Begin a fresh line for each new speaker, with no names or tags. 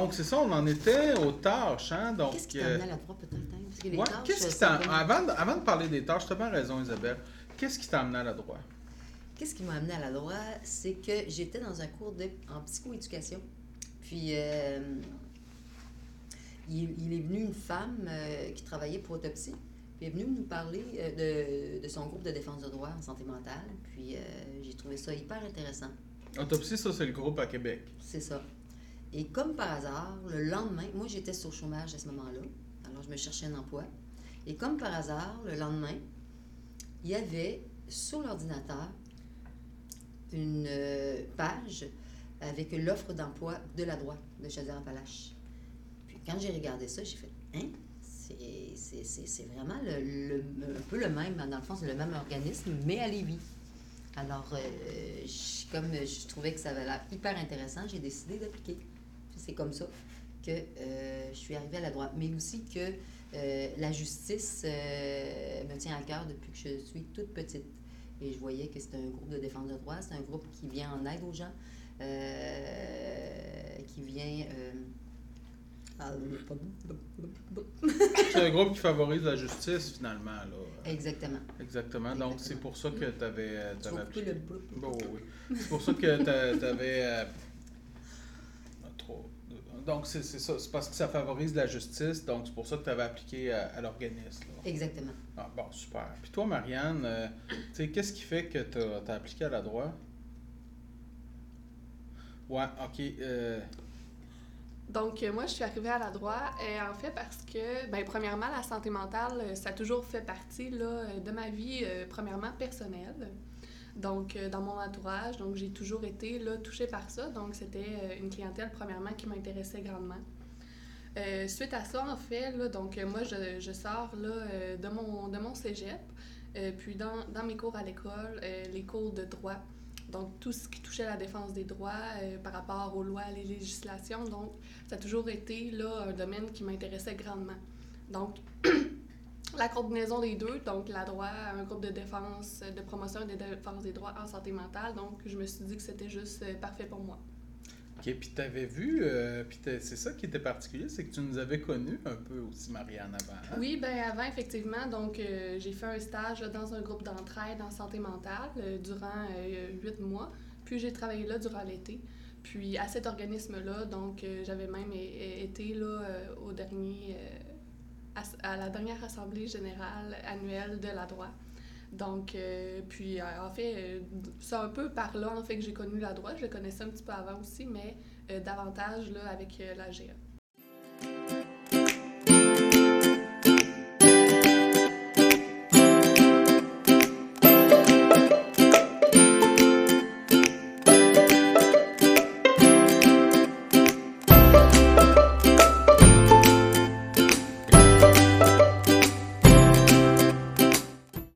donc, c'est ça, on en était aux tâches. Hein? Donc,
Qu'est-ce qui t'a
euh,
amené à la droite peut-être? hein? Parce que les
ouais,
tâches,
qu'est-ce qui
c'est
t'a.
comme-
Avant, de- avant de parler des tâches, tu as bien raison, Isabelle. Qu'est-ce qui t'a amené à la droite?
Qu'est-ce qui m'a amené à la droite? C'est que j'étais dans un cours de, en psychoéducation. Puis, euh, il, il est venu une femme euh, qui travaillait pour Autopsie. Puis, elle est venue nous parler euh, de, de son groupe de défense de droit en santé mentale. Puis, euh, j'ai trouvé ça hyper intéressant.
Autopsie, ça, c'est le groupe à Québec.
C'est ça. Et comme par hasard, le lendemain, moi j'étais sur chômage à ce moment-là, alors je me cherchais un emploi. Et comme par hasard, le lendemain, il y avait sur l'ordinateur une euh, page avec l'offre d'emploi de la droite de Chaudière-Appalaches. Puis quand j'ai regardé ça, j'ai fait Hein? C'est- vraiment un peu le même, dans le fond, c'est le même organisme, mais à Lévis. Alors, euh, je- comme je trouvais que ça avait l'air hyper intéressant, j'ai décidé d'appliquer. C'est comme ça que euh, je suis arrivée à la droite. Mais aussi que euh, la justice euh, me tient à cœur depuis que je suis toute petite. Et je voyais que c'était un groupe de défense de droit, c'est un groupe qui vient en aide aux gens, qui vient... ah,
C'est un groupe qui favorise la justice, finalement. Là.
Exactement.
Exactement. Donc, c'est pour ça que tu avais. Bon, oui. C'est pour ça que tu avais. Trop. Donc, c'est ça. C'est parce que ça favorise la justice. Donc, c'est pour ça que tu avais appliqué à, à l'organisme.
Exactement.
Ah, bon, super. Puis toi, Marianne, euh, tu sais, qu'est-ce qui fait que tu as, appliqué à la droite? Ouais, OK. euh,
Donc, euh, moi, je suis arrivée à la droite, euh, en fait, parce que, ben, premièrement, la santé mentale, euh, ça a toujours fait partie là, de ma vie, euh, premièrement, personnelle. Donc, euh, dans mon entourage, donc j'ai toujours été là, touchée par ça. Donc, c'était euh, une clientèle, premièrement, qui m'intéressait grandement. Euh, suite à ça, en fait, là, donc, moi, je, je sors là, de, mon, de mon cégep. Puis, dans, dans mes cours à l'école, les cours de droit, donc tout ce qui touchait la défense des droits par rapport aux lois, les législations. Donc, ça a toujours été là, un domaine qui m'intéressait grandement. Donc, la combinaison des deux, donc la droit, un groupe de défense, de promotion et de défense des droits en santé mentale, donc je me suis dit que c'était juste euh, parfait pour moi.
OK, puis tu avais vu, euh, puis c'est ça qui était particulier, c'est que tu nous avais connus un peu aussi, Marianne, avant. hein?
Oui, ben avant, effectivement, donc euh, j'ai fait un stage là, dans un groupe d'entraide en santé mentale euh, durant huit mois, puis j'ai travaillé là durant l'été. Puis à cet organisme-là, donc j'avais même été là au dernier, à la dernière assemblée générale annuelle de la droite. Donc, euh, puis euh, en fait, euh, c'est un peu par là en fait que j'ai connu la droite. Je le connaissais un petit peu avant aussi, mais davantage là avec la GA.